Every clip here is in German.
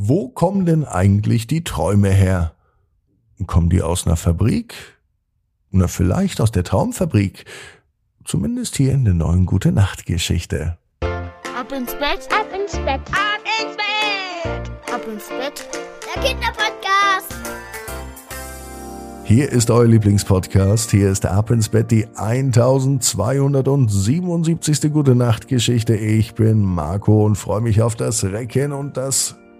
Wo kommen denn eigentlich die Träume her? Kommen die aus einer Fabrik? Na, vielleicht aus der Traumfabrik. Zumindest hier in der neuen Gute Nacht Geschichte. Ab ins Bett, ab ins Bett, ab ins Bett, ab ins Bett. Der Kinderpodcast. Hier ist euer Lieblingspodcast. Hier ist Ab ins Bett die 1277. Gute Nacht Geschichte. Ich bin Marco und freue mich auf das Recken und das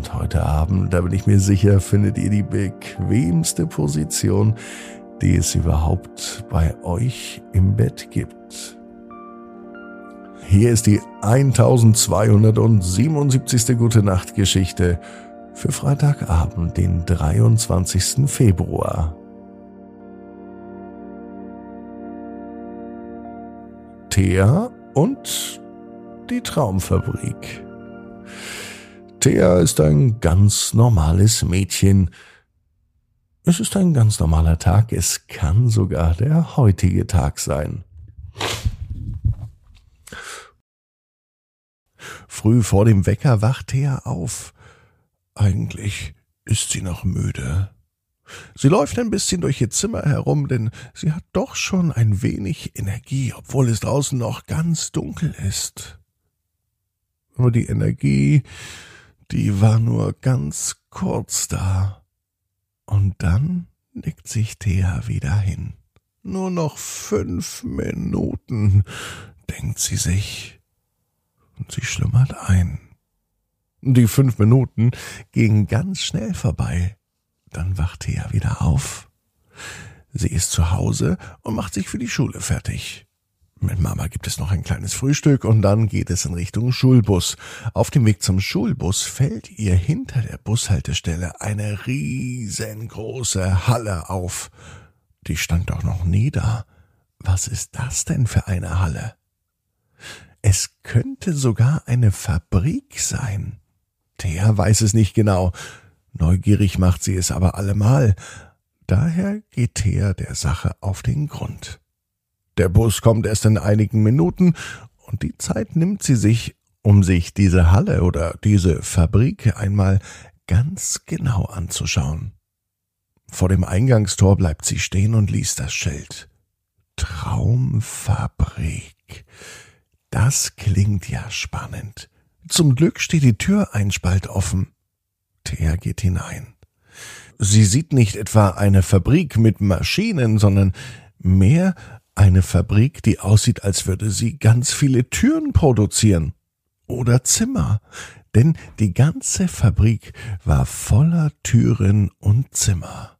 Und heute Abend, da bin ich mir sicher, findet ihr die bequemste Position, die es überhaupt bei euch im Bett gibt. Hier ist die 1277. Gute Nacht Geschichte für Freitagabend, den 23. Februar. Thea und die Traumfabrik. Thea ist ein ganz normales Mädchen. Es ist ein ganz normaler Tag, es kann sogar der heutige Tag sein. Früh vor dem Wecker wacht Thea auf. Eigentlich ist sie noch müde. Sie läuft ein bisschen durch ihr Zimmer herum, denn sie hat doch schon ein wenig Energie, obwohl es draußen noch ganz dunkel ist. Aber die Energie, die war nur ganz kurz da. Und dann legt sich Thea wieder hin. Nur noch fünf Minuten, denkt sie sich. Und sie schlummert ein. Die fünf Minuten gingen ganz schnell vorbei. Dann wacht Thea wieder auf. Sie ist zu Hause und macht sich für die Schule fertig. Mit Mama gibt es noch ein kleines Frühstück und dann geht es in Richtung Schulbus. Auf dem Weg zum Schulbus fällt ihr hinter der Bushaltestelle eine riesengroße Halle auf. Die stand doch noch nie da. Was ist das denn für eine Halle? Es könnte sogar eine Fabrik sein. Thea weiß es nicht genau. Neugierig macht sie es aber allemal. Daher geht Thea der Sache auf den Grund. Der Bus kommt erst in einigen Minuten und die Zeit nimmt sie sich, um sich diese Halle oder diese Fabrik einmal ganz genau anzuschauen. Vor dem Eingangstor bleibt sie stehen und liest das Schild. Traumfabrik. Das klingt ja spannend. Zum Glück steht die Tür ein Spalt offen. Thea geht hinein. Sie sieht nicht etwa eine Fabrik mit Maschinen, sondern mehr eine Fabrik, die aussieht, als würde sie ganz viele Türen produzieren. Oder Zimmer. Denn die ganze Fabrik war voller Türen und Zimmer.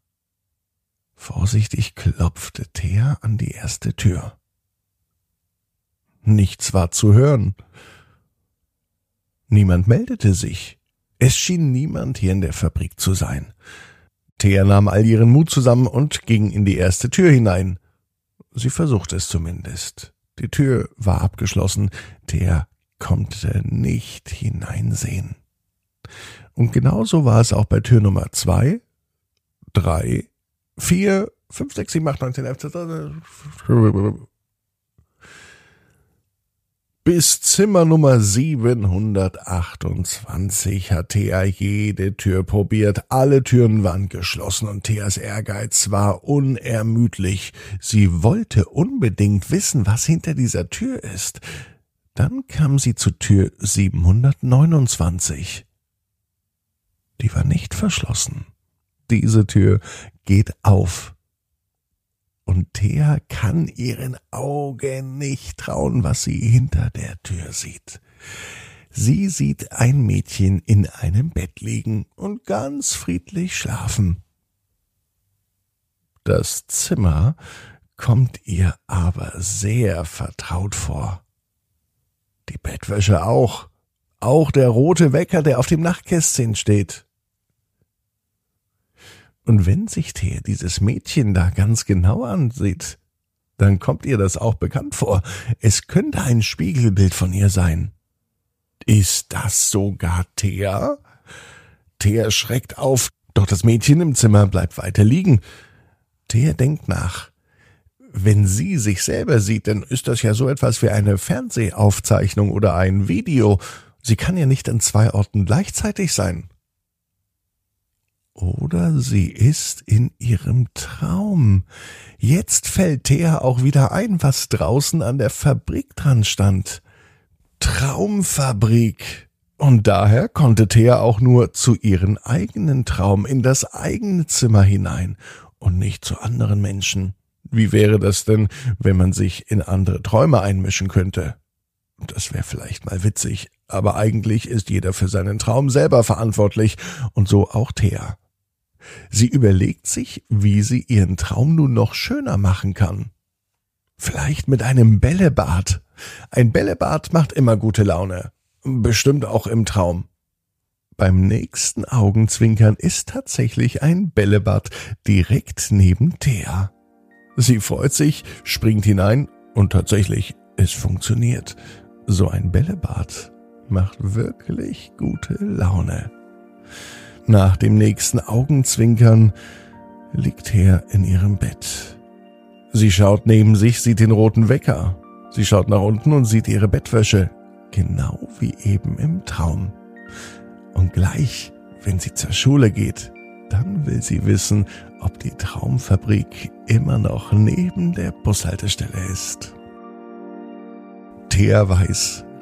Vorsichtig klopfte Thea an die erste Tür. Nichts war zu hören. Niemand meldete sich. Es schien niemand hier in der Fabrik zu sein. Thea nahm all ihren Mut zusammen und ging in die erste Tür hinein. Sie versuchte es zumindest. Die Tür war abgeschlossen. Thea konnte nicht hineinsehen. Und genauso war es auch bei Tür Nummer zwei, drei, vier, fünf, sechs, sieben, acht, neun, zehn, elf, bis Zimmer Nummer 728 hat Thea jede Tür probiert. Alle Türen waren geschlossen und Theas Ehrgeiz war unermüdlich. Sie wollte unbedingt wissen, was hinter dieser Tür ist. Dann kam sie zu Tür 729. Die war nicht verschlossen. Diese Tür geht auf und Thea kann ihren Augen nicht trauen, was sie hinter der Tür sieht. Sie sieht ein Mädchen in einem Bett liegen und ganz friedlich schlafen. Das Zimmer kommt ihr aber sehr vertraut vor. Die Bettwäsche auch, auch der rote Wecker, der auf dem Nachtkästchen steht. Und wenn sich Thea dieses Mädchen da ganz genau ansieht, dann kommt ihr das auch bekannt vor. Es könnte ein Spiegelbild von ihr sein. Ist das sogar Thea? Thea schreckt auf, doch das Mädchen im Zimmer bleibt weiter liegen. Thea denkt nach. Wenn sie sich selber sieht, dann ist das ja so etwas wie eine Fernsehaufzeichnung oder ein Video. Sie kann ja nicht an zwei Orten gleichzeitig sein. Oder sie ist in ihrem Traum. Jetzt fällt Thea auch wieder ein, was draußen an der Fabrik dran stand. Traumfabrik. Und daher konnte Thea auch nur zu ihren eigenen Traum in das eigene Zimmer hinein und nicht zu anderen Menschen. Wie wäre das denn, wenn man sich in andere Träume einmischen könnte? Das wäre vielleicht mal witzig, aber eigentlich ist jeder für seinen Traum selber verantwortlich und so auch Thea. Sie überlegt sich, wie sie ihren Traum nun noch schöner machen kann. Vielleicht mit einem Bällebad. Ein Bällebad macht immer gute Laune. Bestimmt auch im Traum. Beim nächsten Augenzwinkern ist tatsächlich ein Bällebad direkt neben Thea. Sie freut sich, springt hinein und tatsächlich, es funktioniert. So ein Bällebad macht wirklich gute Laune. Nach dem nächsten Augenzwinkern liegt er in ihrem Bett. Sie schaut neben sich, sieht den roten Wecker. Sie schaut nach unten und sieht ihre Bettwäsche, genau wie eben im Traum. Und gleich, wenn sie zur Schule geht, dann will sie wissen, ob die Traumfabrik immer noch neben der Bushaltestelle ist. Thea weiß,